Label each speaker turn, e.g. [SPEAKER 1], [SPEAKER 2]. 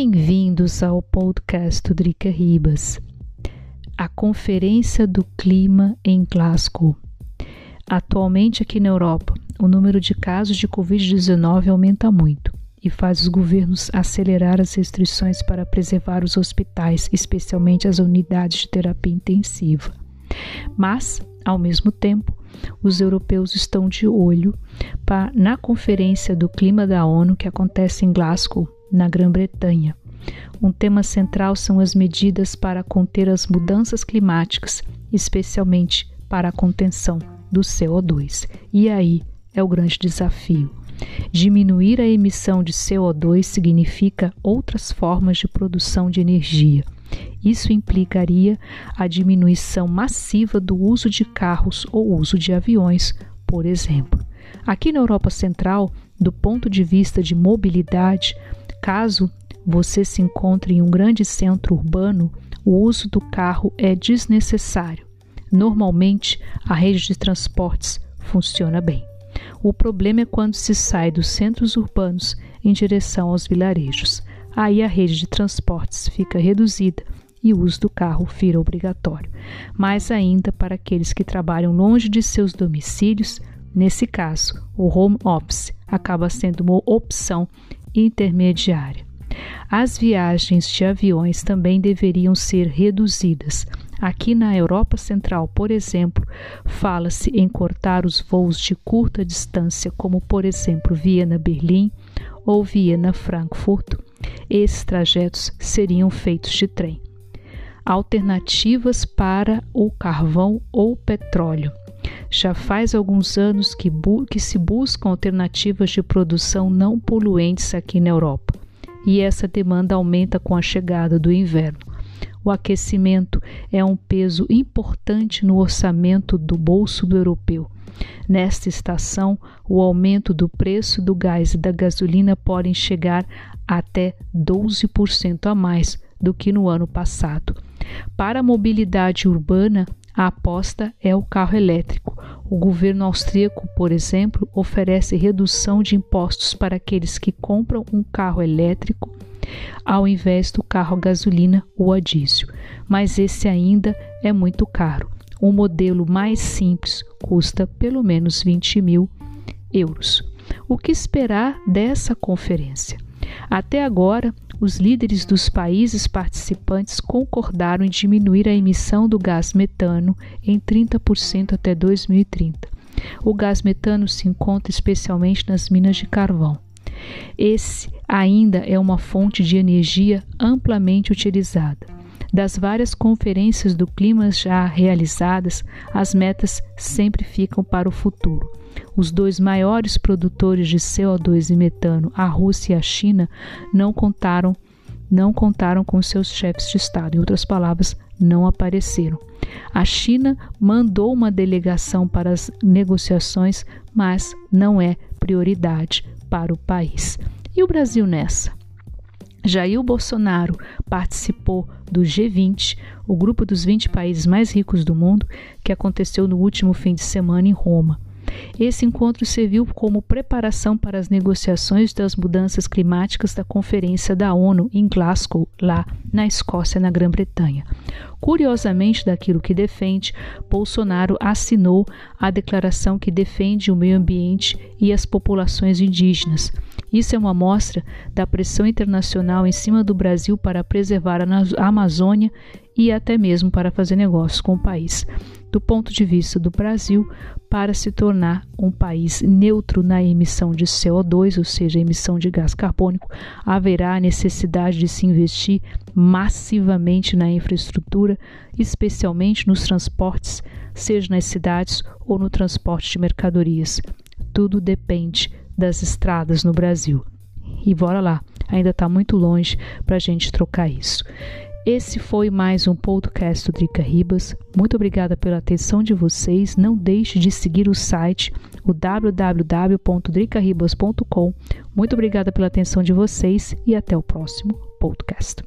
[SPEAKER 1] Bem-vindos ao podcast Drica Ribas. A Conferência do Clima em Glasgow. Atualmente aqui na Europa, o número de casos de Covid-19 aumenta muito e faz os governos acelerar as restrições para preservar os hospitais, especialmente as unidades de terapia intensiva. Mas, ao mesmo tempo, os europeus estão de olho para, na Conferência do Clima da ONU que acontece em Glasgow, na Grã-Bretanha. Um tema central são as medidas para conter as mudanças climáticas, especialmente para a contenção do CO2. E aí é o grande desafio. Diminuir a emissão de CO2 significa outras formas de produção de energia. Isso implicaria a diminuição massiva do uso de carros ou uso de aviões, por exemplo. Aqui na Europa Central, do ponto de vista de mobilidade, caso você se encontre em um grande centro urbano, o uso do carro é desnecessário. Normalmente, a rede de transportes funciona bem. O problema é quando se sai dos centros urbanos em direção aos vilarejos. Aí a rede de transportes fica reduzida e o uso do carro vira obrigatório. Mais ainda para aqueles que trabalham longe de seus domicílios, nesse caso, o home office acaba sendo uma opção intermediária. As viagens de aviões também deveriam ser reduzidas. Aqui na Europa Central, por exemplo, fala-se em cortar os voos de curta distância, como por exemplo Viena-Berlim ou Viena-Frankfurt. Esses trajetos seriam feitos de trem. Alternativas para o carvão ou petróleo. Já faz alguns anos que, que se buscam alternativas de produção não poluentes aqui na Europa e essa demanda aumenta com a chegada do inverno. O aquecimento é um peso importante no orçamento do bolso do europeu. Nesta estação, o aumento do preço do gás e da gasolina podem chegar até 12% a mais do que no ano passado. Para a mobilidade urbana, a aposta é o carro elétrico. O governo austríaco, por exemplo, oferece redução de impostos para aqueles que compram um carro elétrico ao invés do carro a gasolina ou a diesel. Mas esse ainda é muito caro. Um modelo mais simples custa pelo menos 20 mil euros. O que esperar dessa conferência? Até agora, os líderes dos países participantes concordaram em diminuir a emissão do gás metano em 30% até 2030. O gás metano se encontra especialmente nas minas de carvão. Esse ainda é uma fonte de energia amplamente utilizada. Das várias conferências do clima já realizadas, as metas sempre ficam para o futuro. Os dois maiores produtores de CO2 e metano, a Rússia e a China, não contaram não contaram com seus chefes de Estado. Em outras palavras, não apareceram. A China mandou uma delegação para as negociações, mas não é prioridade para o país. E o Brasil nessa? Jair Bolsonaro participou do G20, o grupo dos 20 países mais ricos do mundo, que aconteceu no último fim de semana em Roma. Esse encontro serviu como preparação para as negociações das mudanças climáticas da Conferência da ONU em Glasgow, lá na Escócia, na Grã-Bretanha. Curiosamente, daquilo que defende, Bolsonaro assinou a declaração que defende o meio ambiente e as populações indígenas. Isso é uma amostra da pressão internacional em cima do Brasil para preservar a Amazônia e até mesmo para fazer negócios com o país. Do ponto de vista do Brasil, para se tornar um país neutro na emissão de CO2, ou seja, emissão de gás carbônico, haverá a necessidade de se investir massivamente na infraestrutura, especialmente nos transportes, seja nas cidades ou no transporte de mercadorias. Tudo depende das estradas no Brasil. E bora lá, ainda está muito longe para a gente trocar isso. Esse foi mais um podcast do Drica Ribas. Muito obrigada pela atenção de vocês. Não deixe de seguir o site, o www.dricaribas.com. Muito obrigada pela atenção de vocês e até o próximo podcast.